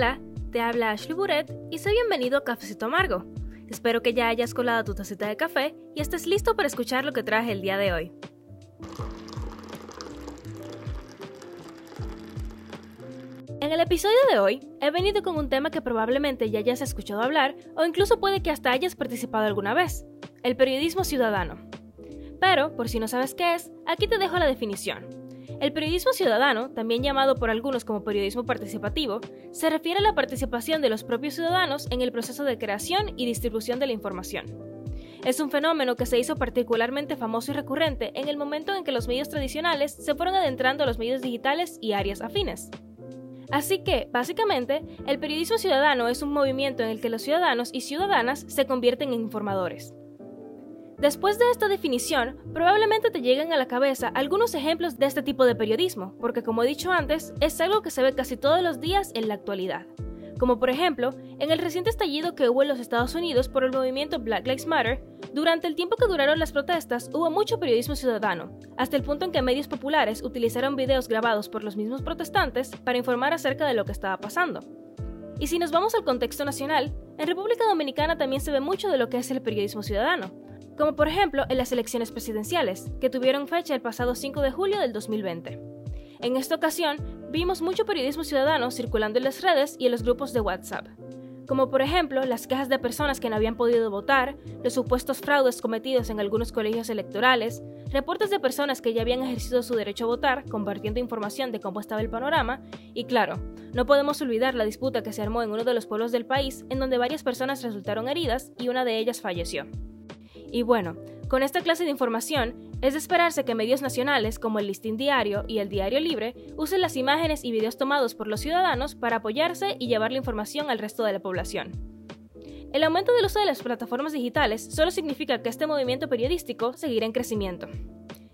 Hola, te habla Ashley Buret y soy bienvenido a Cafecito Amargo. Espero que ya hayas colado tu tacita de café y estés listo para escuchar lo que traje el día de hoy. En el episodio de hoy he venido con un tema que probablemente ya hayas escuchado hablar o incluso puede que hasta hayas participado alguna vez, el periodismo ciudadano. Pero, por si no sabes qué es, aquí te dejo la definición. El periodismo ciudadano, también llamado por algunos como periodismo participativo, se refiere a la participación de los propios ciudadanos en el proceso de creación y distribución de la información. Es un fenómeno que se hizo particularmente famoso y recurrente en el momento en que los medios tradicionales se fueron adentrando a los medios digitales y áreas afines. Así que, básicamente, el periodismo ciudadano es un movimiento en el que los ciudadanos y ciudadanas se convierten en informadores. Después de esta definición, probablemente te lleguen a la cabeza algunos ejemplos de este tipo de periodismo, porque como he dicho antes, es algo que se ve casi todos los días en la actualidad. Como por ejemplo, en el reciente estallido que hubo en los Estados Unidos por el movimiento Black Lives Matter, durante el tiempo que duraron las protestas hubo mucho periodismo ciudadano, hasta el punto en que medios populares utilizaron videos grabados por los mismos protestantes para informar acerca de lo que estaba pasando. Y si nos vamos al contexto nacional, en República Dominicana también se ve mucho de lo que es el periodismo ciudadano, como por ejemplo en las elecciones presidenciales, que tuvieron fecha el pasado 5 de julio del 2020. En esta ocasión, vimos mucho periodismo ciudadano circulando en las redes y en los grupos de WhatsApp, como por ejemplo las quejas de personas que no habían podido votar, los supuestos fraudes cometidos en algunos colegios electorales, reportes de personas que ya habían ejercido su derecho a votar, compartiendo información de cómo estaba el panorama, y claro, no podemos olvidar la disputa que se armó en uno de los pueblos del país en donde varias personas resultaron heridas y una de ellas falleció. Y bueno, con esta clase de información, es de esperarse que medios nacionales como el Listín Diario y el Diario Libre usen las imágenes y videos tomados por los ciudadanos para apoyarse y llevar la información al resto de la población. El aumento del uso de las plataformas digitales solo significa que este movimiento periodístico seguirá en crecimiento.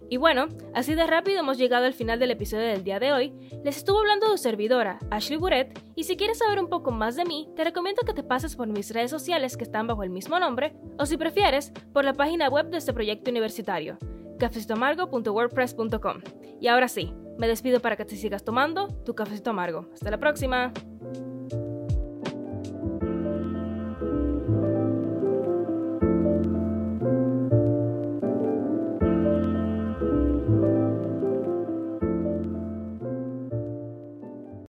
Y bueno, así de rápido hemos llegado al final del episodio del día de hoy. Les estuvo hablando de su servidora, Ashley Buret, y si quieres saber un poco más de mí, te recomiendo que te pases por mis redes sociales que están bajo el mismo nombre, o si prefieres, por la página web de este proyecto universitario, cafecitoamargo.wordpress.com. Y ahora sí, me despido para que te sigas tomando tu cafecito amargo. Hasta la próxima.